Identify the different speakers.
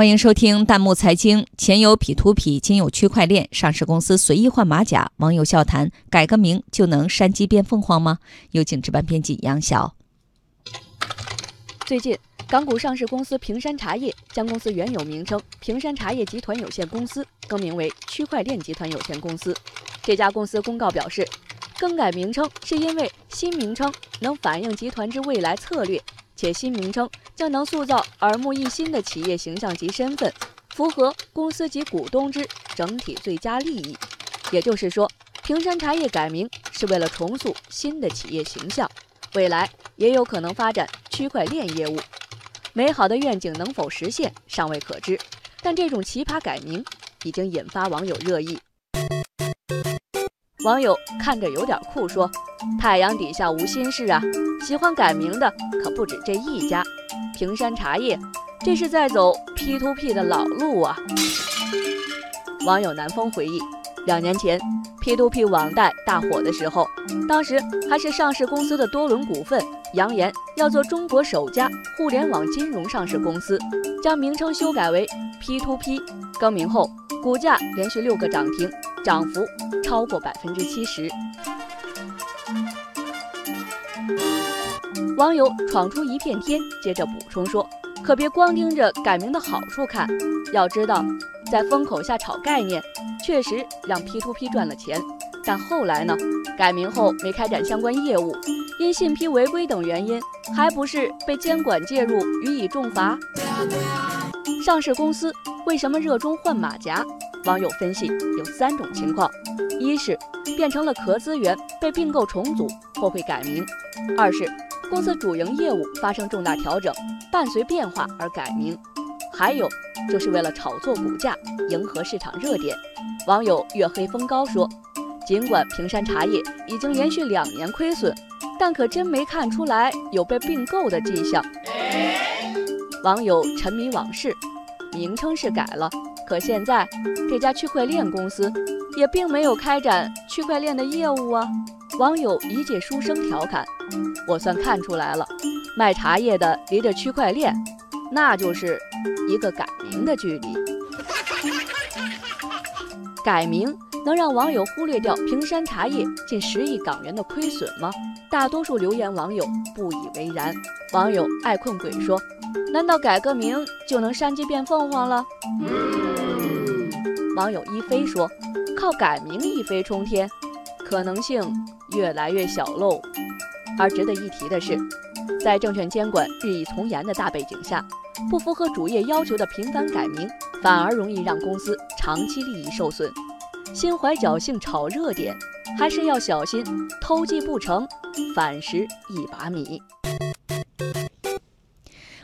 Speaker 1: 欢迎收听弹幕财经。前有 P 图 P，今有区块链，上市公司随意换马甲，网友笑谈：改个名就能山鸡变凤凰吗？有请值班编辑杨晓。
Speaker 2: 最近，港股上市公司平山茶叶将公司原有名称平山茶叶集团有限公司更名为区块链集团有限公司。这家公司公告表示，更改名称是因为新名称能反映集团之未来策略。且新名称将能塑造耳目一新的企业形象及身份，符合公司及股东之整体最佳利益。也就是说，平山茶叶改名是为了重塑新的企业形象，未来也有可能发展区块链业务。美好的愿景能否实现尚未可知，但这种奇葩改名已经引发网友热议。网友看着有点酷说：“太阳底下无心事啊！喜欢改名的可不止这一家，平山茶叶，这是在走 P to P 的老路啊。”网友南风回忆，两年前 P to P 网贷大火的时候，当时还是上市公司的多伦股份扬言要做中国首家互联网金融上市公司，将名称修改为 P to P，更名后股价连续六个涨停。涨幅超过百分之七十。网友闯出一片天，接着补充说：“可别光盯着改名的好处看，要知道，在风口下炒概念，确实让 P to P 赚了钱。但后来呢？改名后没开展相关业务，因信批违规等原因，还不是被监管介入予以重罚？上市公司为什么热衷换马甲？”网友分析有三种情况：一是变成了壳资源被并购重组或会改名；二是公司主营业务发生重大调整，伴随变化而改名；还有就是为了炒作股价，迎合市场热点。网友月黑风高说：“尽管平山茶叶已经连续两年亏损，但可真没看出来有被并购的迹象。”网友沉迷往事，名称是改了。可现在，这家区块链公司也并没有开展区块链的业务啊！网友一介书生调侃：“我算看出来了，卖茶叶的离着区块链，那就是一个改名的距离。”改名能让网友忽略掉平山茶叶近十亿港元的亏损吗？大多数留言网友不以为然。网友爱困鬼说：“难道改个名就能山鸡变凤凰了？”网友一飞说：“靠改名一飞冲天，可能性越来越小喽。”而值得一提的是，在证券监管日益从严的大背景下，不符合主业要求的频繁改名，反而容易让公司长期利益受损。心怀侥幸炒热点，还是要小心偷鸡不成反蚀一把米。